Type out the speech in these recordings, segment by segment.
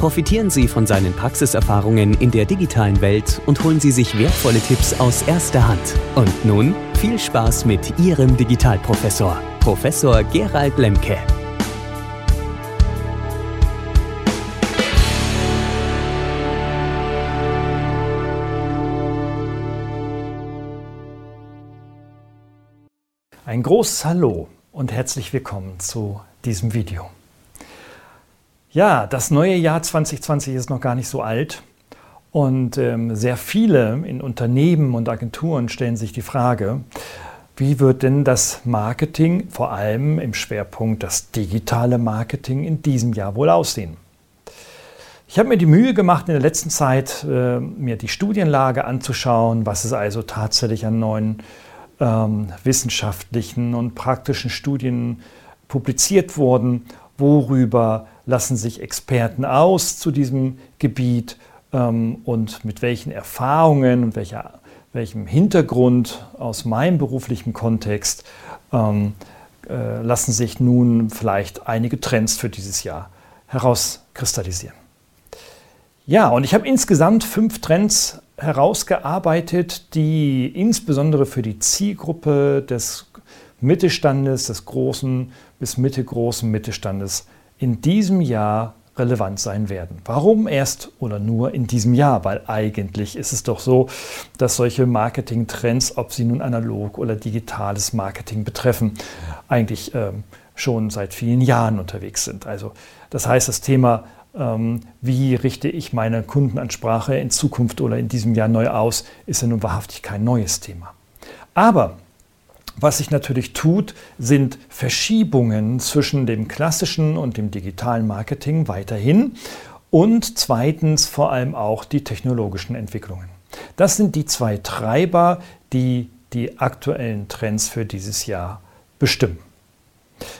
Profitieren Sie von seinen Praxiserfahrungen in der digitalen Welt und holen Sie sich wertvolle Tipps aus erster Hand. Und nun viel Spaß mit Ihrem Digitalprofessor, Professor Gerald Lemke. Ein großes Hallo und herzlich willkommen zu diesem Video. Ja, das neue Jahr 2020 ist noch gar nicht so alt und ähm, sehr viele in Unternehmen und Agenturen stellen sich die Frage, wie wird denn das Marketing, vor allem im Schwerpunkt das digitale Marketing, in diesem Jahr wohl aussehen? Ich habe mir die Mühe gemacht, in der letzten Zeit äh, mir die Studienlage anzuschauen, was es also tatsächlich an neuen ähm, wissenschaftlichen und praktischen Studien publiziert wurden, worüber lassen sich Experten aus zu diesem Gebiet ähm, und mit welchen Erfahrungen und welcher, welchem Hintergrund aus meinem beruflichen Kontext ähm, äh, lassen sich nun vielleicht einige Trends für dieses Jahr herauskristallisieren. Ja, und ich habe insgesamt fünf Trends herausgearbeitet, die insbesondere für die Zielgruppe des Mittelstandes, des großen bis mittelgroßen Mittelstandes in diesem Jahr relevant sein werden. Warum erst oder nur in diesem Jahr? Weil eigentlich ist es doch so, dass solche Marketing-Trends, ob sie nun analog oder digitales Marketing betreffen, eigentlich ähm, schon seit vielen Jahren unterwegs sind. Also das heißt, das Thema, ähm, wie richte ich meine Kundenansprache in Zukunft oder in diesem Jahr neu aus, ist ja nun wahrhaftig kein neues Thema. Aber was sich natürlich tut, sind Verschiebungen zwischen dem klassischen und dem digitalen Marketing weiterhin und zweitens vor allem auch die technologischen Entwicklungen. Das sind die zwei Treiber, die die aktuellen Trends für dieses Jahr bestimmen.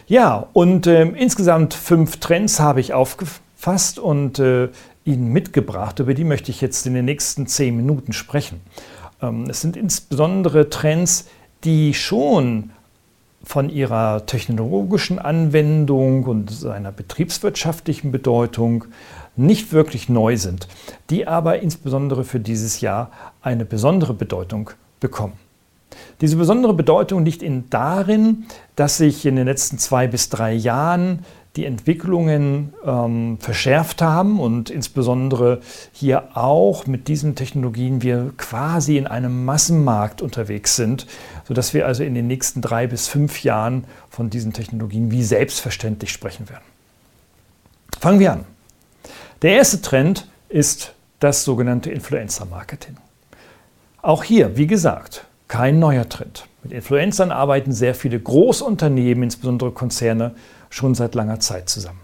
Ja, und äh, insgesamt fünf Trends habe ich aufgefasst und äh, Ihnen mitgebracht. Über die möchte ich jetzt in den nächsten zehn Minuten sprechen. Ähm, es sind insbesondere Trends, die schon von ihrer technologischen Anwendung und seiner betriebswirtschaftlichen Bedeutung nicht wirklich neu sind, die aber insbesondere für dieses Jahr eine besondere Bedeutung bekommen. Diese besondere Bedeutung liegt in darin, dass sich in den letzten zwei bis drei Jahren die Entwicklungen ähm, verschärft haben und insbesondere hier auch mit diesen Technologien wir quasi in einem Massenmarkt unterwegs sind, sodass wir also in den nächsten drei bis fünf Jahren von diesen Technologien wie selbstverständlich sprechen werden. Fangen wir an. Der erste Trend ist das sogenannte Influencer-Marketing. Auch hier, wie gesagt, kein neuer Trend. Mit Influencern arbeiten sehr viele Großunternehmen, insbesondere Konzerne, schon seit langer Zeit zusammen.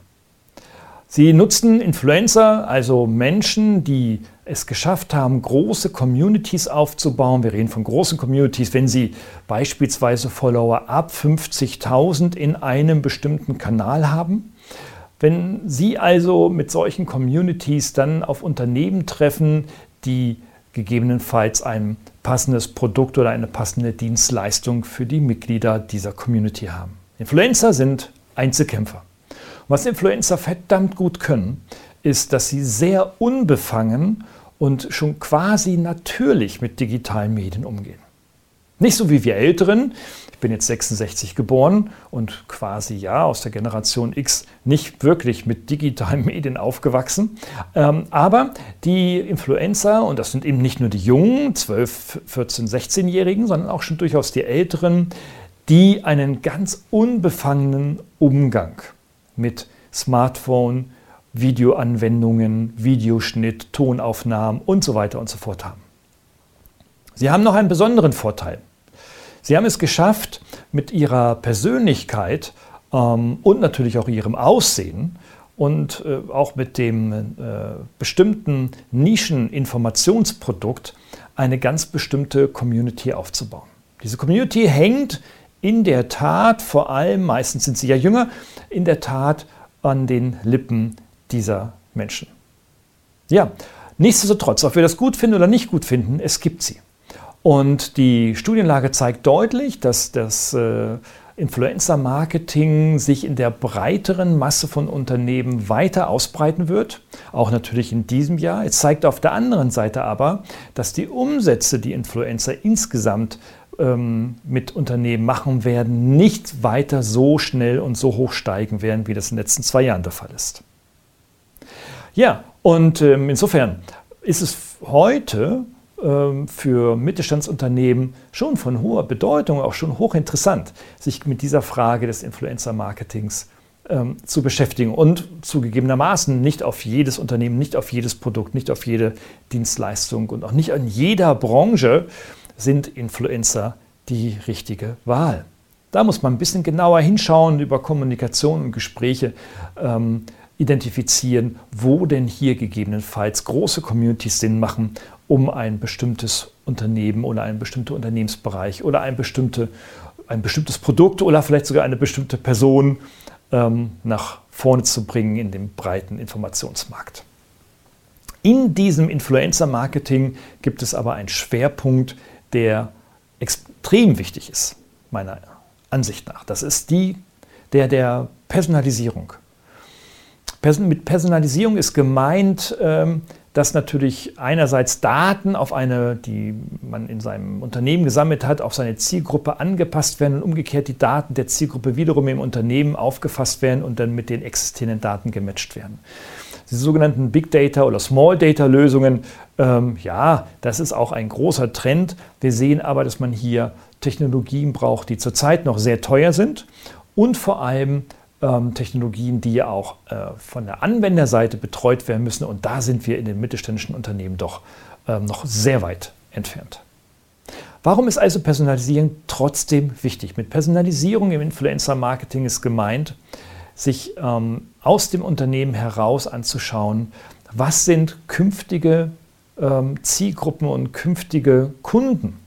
Sie nutzen Influencer, also Menschen, die es geschafft haben, große Communities aufzubauen. Wir reden von großen Communities, wenn Sie beispielsweise Follower ab 50.000 in einem bestimmten Kanal haben. Wenn Sie also mit solchen Communities dann auf Unternehmen treffen, die gegebenenfalls ein passendes Produkt oder eine passende Dienstleistung für die Mitglieder dieser Community haben. Influencer sind Einzelkämpfer. Was Influencer verdammt gut können, ist, dass sie sehr unbefangen und schon quasi natürlich mit digitalen Medien umgehen. Nicht so wie wir Älteren. Ich bin jetzt 66 geboren und quasi ja aus der Generation X nicht wirklich mit digitalen Medien aufgewachsen. Ähm, aber die Influencer, und das sind eben nicht nur die jungen, 12, 14, 16-Jährigen, sondern auch schon durchaus die Älteren, die einen ganz unbefangenen Umgang mit Smartphone, Videoanwendungen, Videoschnitt, Tonaufnahmen und so weiter und so fort haben. Sie haben noch einen besonderen Vorteil. Sie haben es geschafft, mit ihrer Persönlichkeit ähm, und natürlich auch ihrem Aussehen und äh, auch mit dem äh, bestimmten Nischeninformationsprodukt eine ganz bestimmte Community aufzubauen. Diese Community hängt in der Tat, vor allem, meistens sind sie ja jünger, in der Tat an den Lippen dieser Menschen. Ja, nichtsdestotrotz, ob wir das gut finden oder nicht gut finden, es gibt sie. Und die Studienlage zeigt deutlich, dass das äh, Influencer-Marketing sich in der breiteren Masse von Unternehmen weiter ausbreiten wird, auch natürlich in diesem Jahr. Es zeigt auf der anderen Seite aber, dass die Umsätze, die Influencer insgesamt ähm, mit Unternehmen machen werden, nicht weiter so schnell und so hoch steigen werden, wie das in den letzten zwei Jahren der Fall ist. Ja, und ähm, insofern ist es heute ähm, für Mittelstandsunternehmen schon von hoher Bedeutung, auch schon hochinteressant, sich mit dieser Frage des Influencer-Marketings ähm, zu beschäftigen und zugegebenermaßen nicht auf jedes Unternehmen, nicht auf jedes Produkt, nicht auf jede Dienstleistung und auch nicht in jeder Branche sind Influencer die richtige Wahl. Da muss man ein bisschen genauer hinschauen, über Kommunikation und Gespräche ähm, identifizieren, wo denn hier gegebenenfalls große Communities Sinn machen um ein bestimmtes Unternehmen oder einen bestimmten Unternehmensbereich oder ein, bestimmte, ein bestimmtes Produkt oder vielleicht sogar eine bestimmte Person ähm, nach vorne zu bringen in dem breiten Informationsmarkt. In diesem Influencer-Marketing gibt es aber einen Schwerpunkt, der extrem wichtig ist, meiner Ansicht nach. Das ist die, der der Personalisierung. Mit Personalisierung ist gemeint, ähm, dass natürlich einerseits Daten auf eine, die man in seinem Unternehmen gesammelt hat, auf seine Zielgruppe angepasst werden und umgekehrt die Daten der Zielgruppe wiederum im Unternehmen aufgefasst werden und dann mit den existierenden Daten gematcht werden. Diese sogenannten Big Data oder Small Data Lösungen, ähm, ja, das ist auch ein großer Trend. Wir sehen aber, dass man hier Technologien braucht, die zurzeit noch sehr teuer sind und vor allem ähm, Technologien, die ja auch äh, von der Anwenderseite betreut werden müssen. Und da sind wir in den mittelständischen Unternehmen doch ähm, noch sehr weit entfernt. Warum ist also Personalisierung trotzdem wichtig? Mit Personalisierung im Influencer-Marketing ist gemeint, sich ähm, aus dem Unternehmen heraus anzuschauen, was sind künftige ähm, Zielgruppen und künftige Kunden,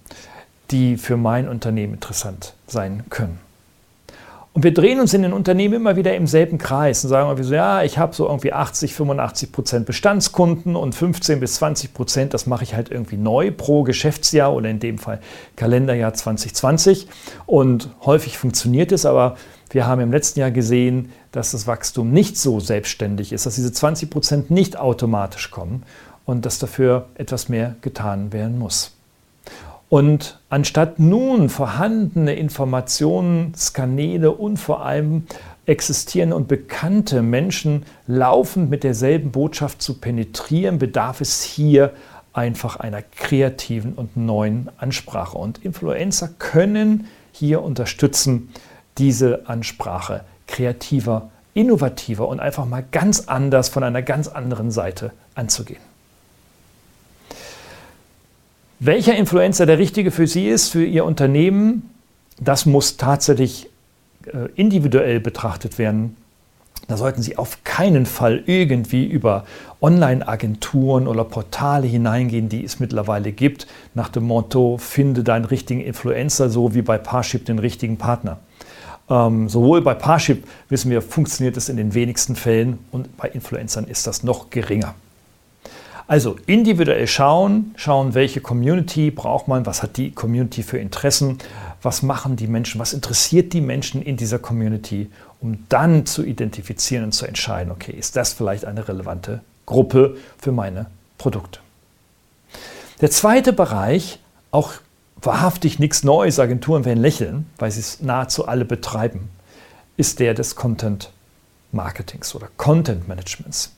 die für mein Unternehmen interessant sein können. Und wir drehen uns in den Unternehmen immer wieder im selben Kreis und sagen irgendwie so, ja, ich habe so irgendwie 80, 85 Prozent Bestandskunden und 15 bis 20 Prozent, das mache ich halt irgendwie neu pro Geschäftsjahr oder in dem Fall Kalenderjahr 2020. Und häufig funktioniert es, aber wir haben im letzten Jahr gesehen, dass das Wachstum nicht so selbstständig ist, dass diese 20 Prozent nicht automatisch kommen und dass dafür etwas mehr getan werden muss. Und anstatt nun vorhandene Informationskanäle und vor allem existierende und bekannte Menschen laufend mit derselben Botschaft zu penetrieren, bedarf es hier einfach einer kreativen und neuen Ansprache. Und Influencer können hier unterstützen, diese Ansprache kreativer, innovativer und einfach mal ganz anders von einer ganz anderen Seite anzugehen. Welcher Influencer der richtige für Sie ist, für Ihr Unternehmen, das muss tatsächlich äh, individuell betrachtet werden. Da sollten Sie auf keinen Fall irgendwie über Online-Agenturen oder Portale hineingehen, die es mittlerweile gibt, nach dem Motto, finde deinen richtigen Influencer, so wie bei Parship den richtigen Partner. Ähm, sowohl bei Parship wissen wir, funktioniert es in den wenigsten Fällen und bei Influencern ist das noch geringer. Also individuell schauen, schauen, welche Community braucht man, was hat die Community für Interessen, was machen die Menschen, was interessiert die Menschen in dieser Community, um dann zu identifizieren und zu entscheiden, okay, ist das vielleicht eine relevante Gruppe für meine Produkte. Der zweite Bereich, auch wahrhaftig nichts Neues, Agenturen werden lächeln, weil sie es nahezu alle betreiben, ist der des Content Marketings oder Content Managements.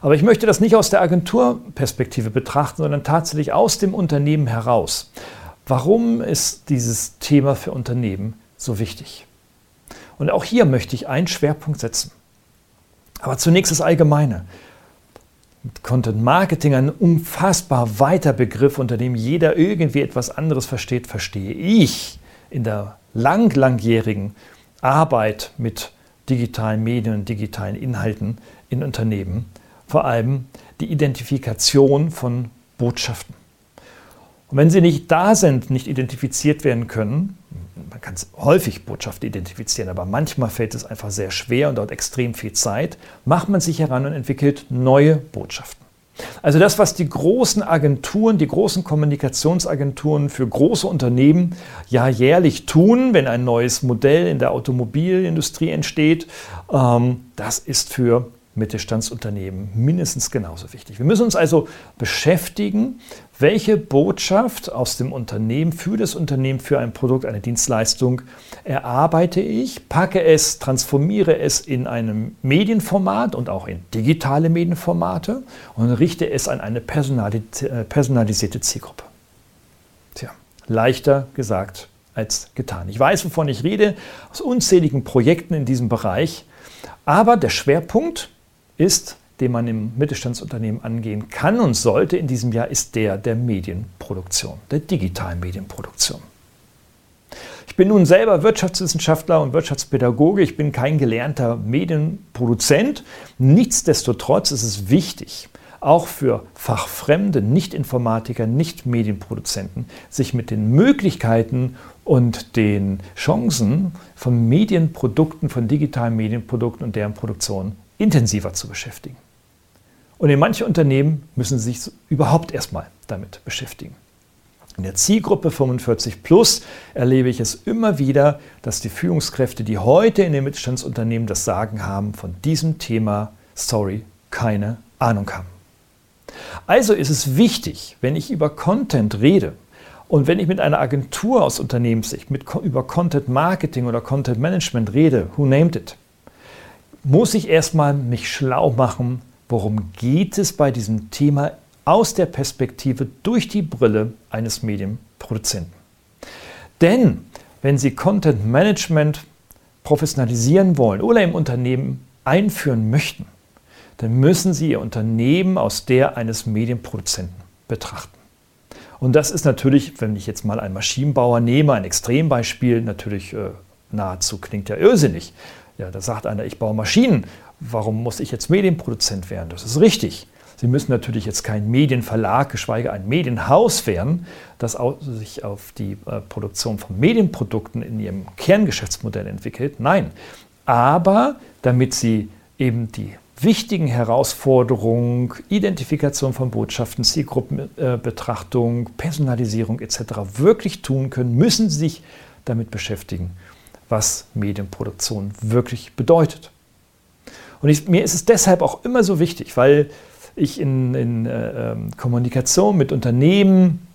Aber ich möchte das nicht aus der Agenturperspektive betrachten, sondern tatsächlich aus dem Unternehmen heraus. Warum ist dieses Thema für Unternehmen so wichtig? Und auch hier möchte ich einen Schwerpunkt setzen. Aber zunächst das Allgemeine. Content Marketing, ein unfassbar weiter Begriff, unter dem jeder irgendwie etwas anderes versteht, verstehe ich in der lang, langjährigen Arbeit mit digitalen Medien und digitalen Inhalten in Unternehmen vor allem die Identifikation von Botschaften. Und wenn sie nicht da sind, nicht identifiziert werden können, man kann häufig Botschaften identifizieren, aber manchmal fällt es einfach sehr schwer und dauert extrem viel Zeit, macht man sich heran und entwickelt neue Botschaften. Also das, was die großen Agenturen, die großen Kommunikationsagenturen für große Unternehmen ja jährlich tun, wenn ein neues Modell in der Automobilindustrie entsteht, ähm, das ist für Mittelstandsunternehmen mindestens genauso wichtig. Wir müssen uns also beschäftigen, welche Botschaft aus dem Unternehmen, für das Unternehmen, für ein Produkt, eine Dienstleistung erarbeite ich, packe es, transformiere es in einem Medienformat und auch in digitale Medienformate und richte es an eine äh, personalisierte Zielgruppe. Tja, leichter gesagt als getan. Ich weiß, wovon ich rede, aus unzähligen Projekten in diesem Bereich, aber der Schwerpunkt ist, den man im Mittelstandsunternehmen angehen kann und sollte in diesem Jahr, ist der der Medienproduktion, der digitalen Medienproduktion. Ich bin nun selber Wirtschaftswissenschaftler und Wirtschaftspädagoge. Ich bin kein gelernter Medienproduzent. Nichtsdestotrotz ist es wichtig, auch für Fachfremde, Nicht-Informatiker, Nicht-Medienproduzenten, sich mit den Möglichkeiten und den Chancen von Medienprodukten, von digitalen Medienprodukten und deren Produktion intensiver zu beschäftigen. Und in manchen Unternehmen müssen sie sich überhaupt erstmal damit beschäftigen. In der Zielgruppe 45 Plus erlebe ich es immer wieder, dass die Führungskräfte, die heute in den Mittelstandsunternehmen das Sagen haben, von diesem Thema, sorry, keine Ahnung haben. Also ist es wichtig, wenn ich über Content rede und wenn ich mit einer Agentur aus Unternehmenssicht mit, über Content Marketing oder Content Management rede, who named it, muss ich erstmal mich schlau machen, worum geht es bei diesem Thema aus der Perspektive durch die Brille eines Medienproduzenten. Denn wenn Sie Content Management professionalisieren wollen oder im Unternehmen einführen möchten, dann müssen Sie Ihr Unternehmen aus der eines Medienproduzenten betrachten. Und das ist natürlich, wenn ich jetzt mal einen Maschinenbauer nehme, ein Extrembeispiel, natürlich äh, nahezu klingt ja irrsinnig. Ja, da sagt einer, ich baue Maschinen. Warum muss ich jetzt Medienproduzent werden? Das ist richtig. Sie müssen natürlich jetzt kein Medienverlag, geschweige ein Medienhaus werden, das sich auf die äh, Produktion von Medienprodukten in ihrem Kerngeschäftsmodell entwickelt. Nein, aber damit Sie eben die wichtigen Herausforderungen, Identifikation von Botschaften, Zielgruppenbetrachtung, Personalisierung etc. wirklich tun können, müssen Sie sich damit beschäftigen was Medienproduktion wirklich bedeutet. Und ich, mir ist es deshalb auch immer so wichtig, weil ich in, in äh, ähm, Kommunikation mit Unternehmen,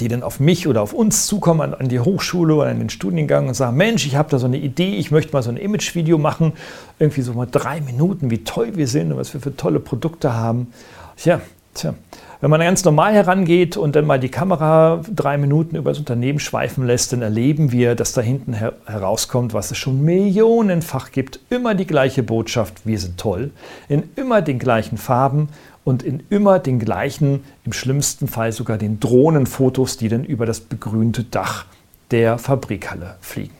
die dann auf mich oder auf uns zukommen, an, an die Hochschule oder an den Studiengang und sagen, Mensch, ich habe da so eine Idee, ich möchte mal so ein Imagevideo machen, irgendwie so mal drei Minuten, wie toll wir sind und was wir für tolle Produkte haben. Tja, tja, wenn man ganz normal herangeht und dann mal die Kamera drei Minuten über das Unternehmen schweifen lässt, dann erleben wir, dass da hinten her herauskommt, was es schon millionenfach gibt. Immer die gleiche Botschaft, wir sind toll, in immer den gleichen Farben und in immer den gleichen, im schlimmsten Fall sogar den Drohnenfotos, die dann über das begrünte Dach der Fabrikhalle fliegen.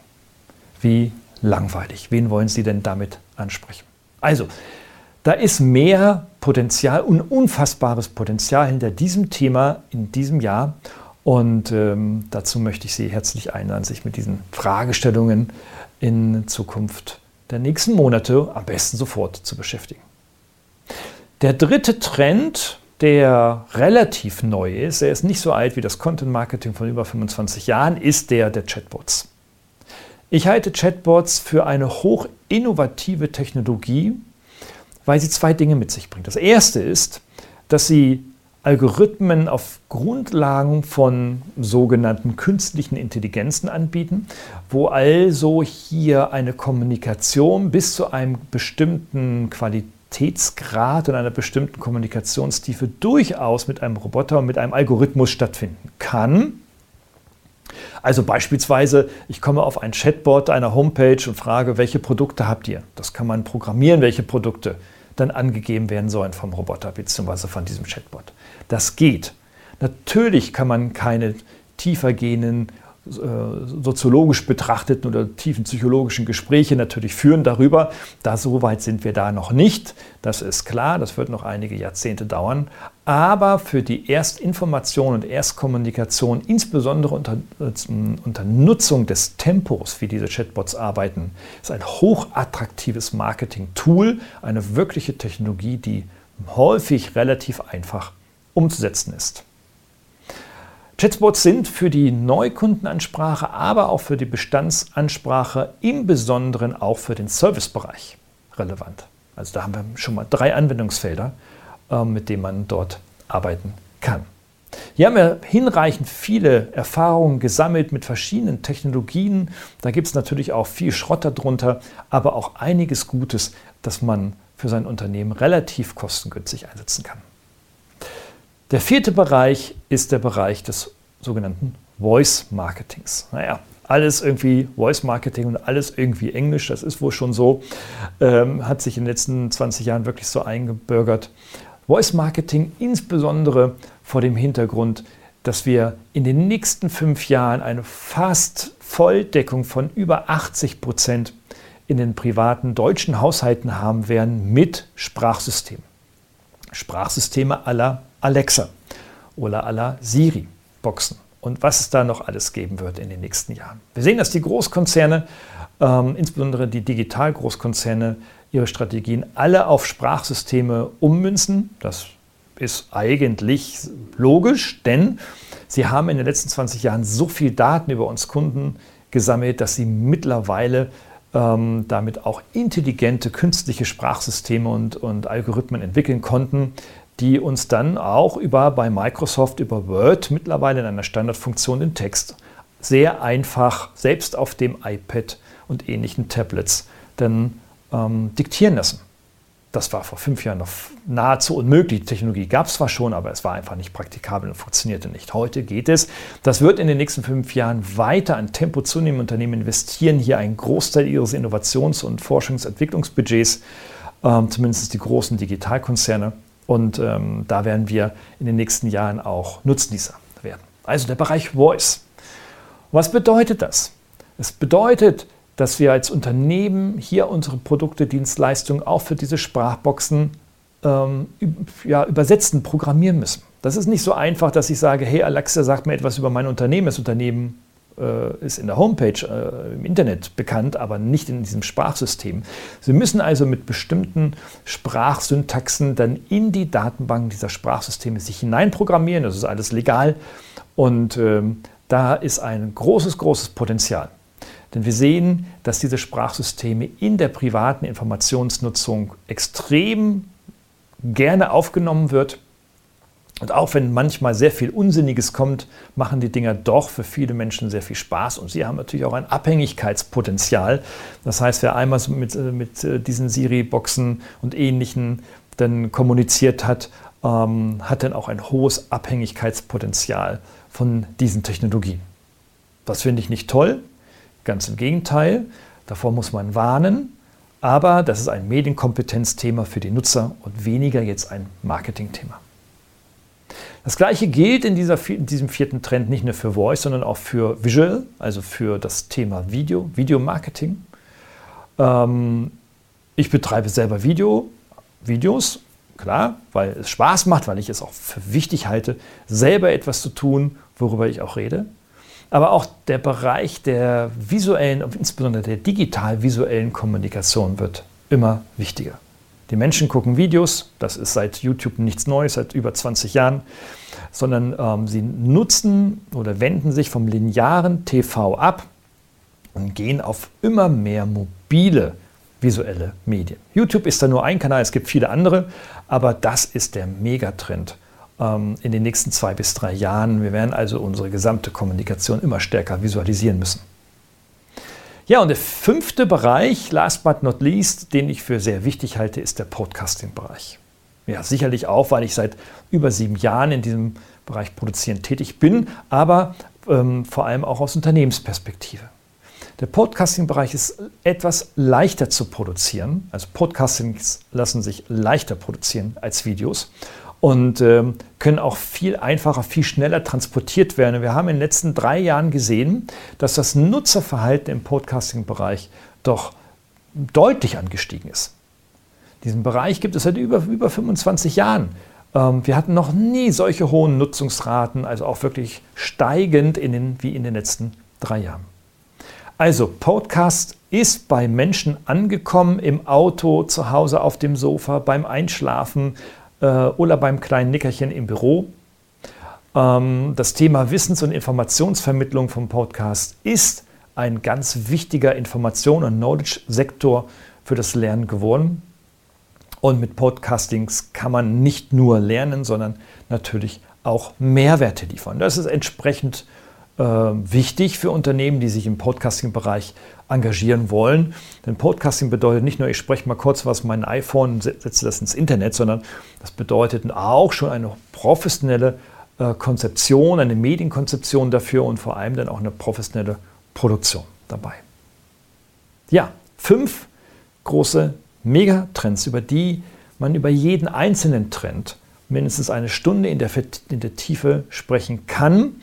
Wie langweilig. Wen wollen Sie denn damit ansprechen? Also, da ist mehr Potenzial, un unfassbares Potenzial hinter diesem Thema in diesem Jahr. Und ähm, dazu möchte ich Sie herzlich einladen, sich mit diesen Fragestellungen in Zukunft der nächsten Monate am besten sofort zu beschäftigen. Der dritte Trend, der relativ neu ist, er ist nicht so alt wie das Content Marketing von über 25 Jahren, ist der der Chatbots. Ich halte Chatbots für eine hoch innovative Technologie, weil sie zwei Dinge mit sich bringt. Das erste ist, dass sie Algorithmen auf Grundlagen von sogenannten künstlichen Intelligenzen anbieten, wo also hier eine Kommunikation bis zu einem bestimmten Qualitätsgrad und einer bestimmten Kommunikationstiefe durchaus mit einem Roboter und mit einem Algorithmus stattfinden kann. Also beispielsweise, ich komme auf ein Chatbot einer Homepage und frage, welche Produkte habt ihr? Das kann man programmieren, welche Produkte dann angegeben werden sollen vom Roboter bzw. von diesem Chatbot. Das geht. Natürlich kann man keine tiefergehenden soziologisch betrachteten oder tiefen psychologischen Gespräche natürlich führen darüber. Da so weit sind wir da noch nicht. Das ist klar, das wird noch einige Jahrzehnte dauern. Aber für die Erstinformation und Erstkommunikation, insbesondere unter, unter Nutzung des Tempos, wie diese Chatbots arbeiten, ist ein hochattraktives Marketing-Tool, eine wirkliche Technologie, die häufig relativ einfach umzusetzen ist. Chatbots sind für die Neukundenansprache, aber auch für die Bestandsansprache, im Besonderen auch für den Servicebereich relevant. Also da haben wir schon mal drei Anwendungsfelder, äh, mit denen man dort arbeiten kann. Hier haben wir hinreichend viele Erfahrungen gesammelt mit verschiedenen Technologien. Da gibt es natürlich auch viel Schrott darunter, aber auch einiges Gutes, das man für sein Unternehmen relativ kostengünstig einsetzen kann. Der vierte Bereich ist der Bereich des sogenannten Voice Marketings. Naja, alles irgendwie Voice Marketing und alles irgendwie Englisch, das ist wohl schon so, ähm, hat sich in den letzten 20 Jahren wirklich so eingebürgert. Voice Marketing insbesondere vor dem Hintergrund, dass wir in den nächsten fünf Jahren eine fast Volldeckung von über 80 Prozent in den privaten deutschen Haushalten haben werden mit Sprachsystemen. Sprachsysteme aller Alexa oder aller Siri-Boxen und was es da noch alles geben wird in den nächsten Jahren. Wir sehen, dass die Großkonzerne, ähm, insbesondere die Digitalgroßkonzerne, ihre Strategien alle auf Sprachsysteme ummünzen. Das ist eigentlich logisch, denn sie haben in den letzten 20 Jahren so viel Daten über uns Kunden gesammelt, dass sie mittlerweile ähm, damit auch intelligente künstliche Sprachsysteme und, und Algorithmen entwickeln konnten, die uns dann auch über bei Microsoft über Word mittlerweile in einer Standardfunktion den Text sehr einfach selbst auf dem iPad und ähnlichen Tablets dann ähm, diktieren lassen. Das war vor fünf Jahren noch nahezu unmöglich. Die Technologie gab es zwar schon, aber es war einfach nicht praktikabel und funktionierte nicht. Heute geht es. Das wird in den nächsten fünf Jahren weiter an Tempo zunehmen. Unternehmen investieren hier einen Großteil ihres Innovations- und Forschungsentwicklungsbudgets, ähm, zumindest die großen Digitalkonzerne. Und ähm, da werden wir in den nächsten Jahren auch Nutznießer werden. Also der Bereich Voice. Was bedeutet das? Es bedeutet, dass wir als Unternehmen hier unsere Produkte, Dienstleistungen auch für diese Sprachboxen ähm, ja, übersetzen, programmieren müssen. Das ist nicht so einfach, dass ich sage, hey Alexa, sagt mir etwas über mein Unternehmen. Das Unternehmen ist in der Homepage äh, im Internet bekannt, aber nicht in diesem Sprachsystem. Sie müssen also mit bestimmten Sprachsyntaxen dann in die Datenbanken dieser Sprachsysteme sich hineinprogrammieren. Das ist alles legal und ähm, da ist ein großes, großes Potenzial. Denn wir sehen, dass diese Sprachsysteme in der privaten Informationsnutzung extrem gerne aufgenommen wird. Und auch wenn manchmal sehr viel Unsinniges kommt, machen die Dinger doch für viele Menschen sehr viel Spaß. Und sie haben natürlich auch ein Abhängigkeitspotenzial. Das heißt, wer einmal mit, äh, mit äh, diesen Siri-Boxen und ähnlichen dann kommuniziert hat, ähm, hat dann auch ein hohes Abhängigkeitspotenzial von diesen Technologien. Das finde ich nicht toll, Ganz im Gegenteil, davor muss man warnen, aber das ist ein Medienkompetenzthema für die Nutzer und weniger jetzt ein Marketingthema. Das gleiche gilt in, dieser, in, diesem vierten Trend nicht nur für Voice, sondern auch für Visual, also für das Thema Video, Videomarketing. Ähm, ich betreibe selber Video, Videos, klar, weil es Spaß macht, weil ich es auch für wichtig halte, selber etwas zu tun, worüber ich auch rede. Aber auch der Bereich der visuellen, insbesondere der digital-visuellen Kommunikation wird immer wichtiger. Die Menschen gucken Videos, das ist seit YouTube nichts Neues, seit über 20 Jahren, sondern ähm, sie nutzen oder wenden sich vom linearen TV ab und gehen auf immer mehr mobile visuelle Medien. YouTube ist da nur ein Kanal, es gibt viele andere, aber das ist der Megatrend ähm, in den nächsten zwei bis drei Jahren. Wir werden also unsere gesamte Kommunikation immer stärker visualisieren müssen. Ja, und der fünfte Bereich, last but not least, den ich für sehr wichtig halte, ist der Podcasting-Bereich. Ja, sicherlich auch, weil ich seit über sieben Jahren in diesem Bereich produzieren tätig bin, aber ähm, vor allem auch aus Unternehmensperspektive. Der Podcasting-Bereich ist etwas leichter zu produzieren. Also Podcastings lassen sich leichter produzieren als Videos. Und ähm, können auch viel einfacher, viel schneller transportiert werden. Wir haben in den letzten drei Jahren gesehen, dass das Nutzerverhalten im Podcasting-Bereich doch deutlich angestiegen ist. Diesen Bereich gibt es seit über, über 25 Jahren. Ähm, wir hatten noch nie solche hohen Nutzungsraten, also auch wirklich steigend in den, wie in den letzten drei Jahren. Also Podcast ist bei Menschen angekommen im Auto, zu Hause auf dem Sofa, beim Einschlafen oder beim kleinen Nickerchen im Büro. Ähm, das Thema Wissens- und Informationsvermittlung vom Podcast ist ein ganz wichtiger Information- und Knowledge-Sektor für das Lernen geworden. Und mit Podcastings kann man nicht nur lernen, sondern natürlich auch Mehrwerte liefern. Das ist entsprechend äh, wichtig für Unternehmen, die sich im Podcasting-Bereich engagieren wollen. Denn Podcasting bedeutet nicht nur, ich spreche mal kurz was mein iPhone setze das ins Internet, sondern das bedeutet auch schon eine professionelle äh, Konzeption, eine Medienkonzeption dafür und vor allem dann auch eine professionelle Produktion dabei. Ja, fünf große Megatrends, über die man über jeden einzelnen Trend mindestens eine Stunde in der, in der Tiefe sprechen kann.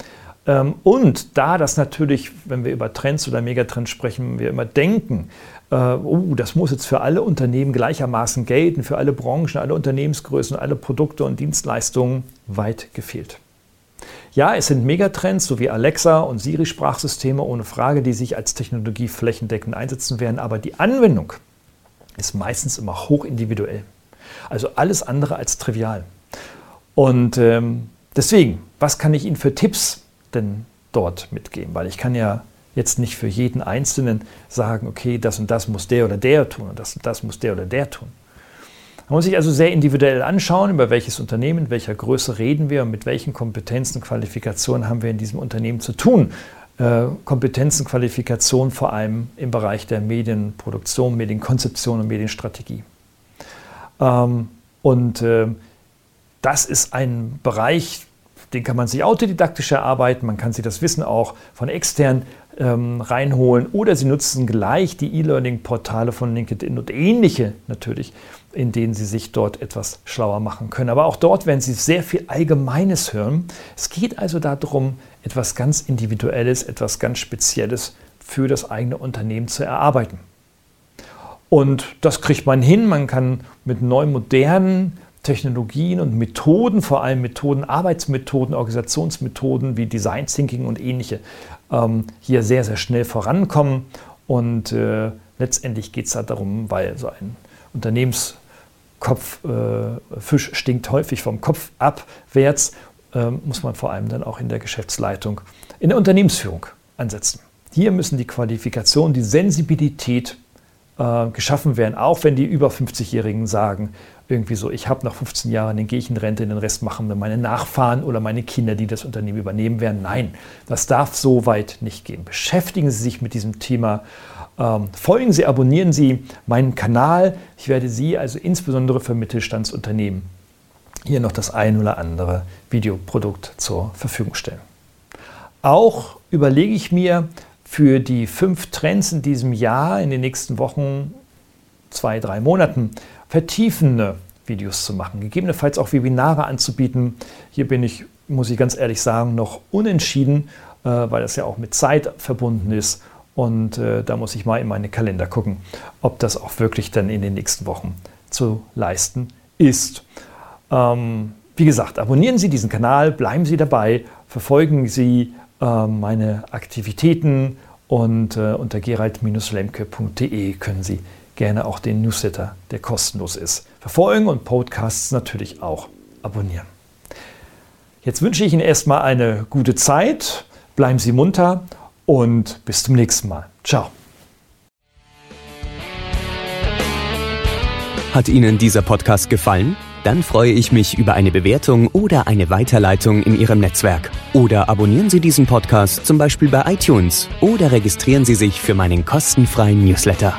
Ähm, und da das natürlich, wenn wir über Trends oder Megatrends sprechen, wir immer denken, äh, oh, das muss jetzt für alle Unternehmen gleichermaßen gelten, für alle Branchen, alle Unternehmensgrößen, alle Produkte und Dienstleistungen, weit gefehlt. Ja, es sind Megatrends sowie Alexa und Siri-Sprachsysteme ohne Frage, die sich als Technologie flächendeckend einsetzen werden, aber die Anwendung ist meistens immer hoch individuell. Also alles andere als trivial. Und ähm, deswegen, was kann ich Ihnen für Tipps denn dort mitgeben? Weil ich kann ja jetzt nicht für jeden Einzelnen sagen, okay, das und das muss der oder der tun und das und das muss der oder der tun. Man muss sich also sehr individuell anschauen, über welches Unternehmen, in welcher Größe reden wir und mit welchen Kompetenzen, Qualifikationen haben wir in diesem Unternehmen zu tun. Äh, Kompetenzen, Qualifikationen vor allem im Bereich der Medienproduktion, Medienkonzeption und Medienstrategie. Ähm, und äh, das ist ein Bereich, den kann man sich autodidaktisch erarbeiten, man kann sich das Wissen auch von extern ähm, reinholen oder Sie nutzen gleich die E-Learning-Portale von LinkedIn und ähnliche natürlich, in denen Sie sich dort etwas schlauer machen können. Aber auch dort werden Sie sehr viel Allgemeines hören. Es geht also darum, etwas ganz Individuelles, etwas ganz Spezielles für das eigene Unternehmen zu erarbeiten. Und das kriegt man hin. Man kann mit neu modernen Technologien und Methoden, vor allem Methoden, Arbeitsmethoden, Organisationsmethoden wie Design Thinking und ähnliche, ähm, hier sehr, sehr schnell vorankommen. Und äh, letztendlich geht es da darum, weil so ein Unternehmenskopf, äh, Fisch stinkt häufig vom Kopf abwärts ähm, muss man vor allem dann auch in der Geschäftsleitung, in der Unternehmensführung ansetzen. Hier müssen die Qualifikationen, die Sensibilität äh, geschaffen werden, auch wenn die über 50-Jährigen sagen, irgendwie so, ich habe nach 15 Jahren, dann gehe ich in Rente, den Rest machen wir meine Nachfahren oder meine Kinder, die das Unternehmen übernehmen werden. Nein, das darf so weit nicht gehen. Beschäftigen Sie sich mit diesem Thema. Ähm, folgen Sie, abonnieren Sie meinen Kanal. Ich werde Sie also insbesondere für Mittelstandsunternehmen hier noch das ein oder andere Videoprodukt zur Verfügung stellen. Auch überlege ich mir für die fünf Trends in diesem Jahr, in den nächsten Wochen, zwei, drei Monaten, vertiefende Videos zu machen, gegebenenfalls auch Webinare anzubieten. Hier bin ich, muss ich ganz ehrlich sagen, noch unentschieden, äh, weil das ja auch mit Zeit verbunden ist. Und äh, da muss ich mal in meine Kalender gucken, ob das auch wirklich dann in den nächsten Wochen zu leisten ist. Ähm, wie gesagt, abonnieren Sie diesen Kanal, bleiben Sie dabei, verfolgen Sie äh, meine Aktivitäten und äh, unter gerald-lemke.de können Sie gerne auch den Newsletter, der kostenlos ist, verfolgen und Podcasts natürlich auch abonnieren. Jetzt wünsche ich Ihnen erstmal eine gute Zeit, bleiben Sie munter und bis zum nächsten Mal. Ciao. Hat Ihnen dieser Podcast gefallen? Dann freue ich mich über eine Bewertung oder eine Weiterleitung in Ihrem Netzwerk. Oder abonnieren Sie diesen Podcast zum Beispiel bei iTunes oder registrieren Sie sich für meinen kostenfreien Newsletter.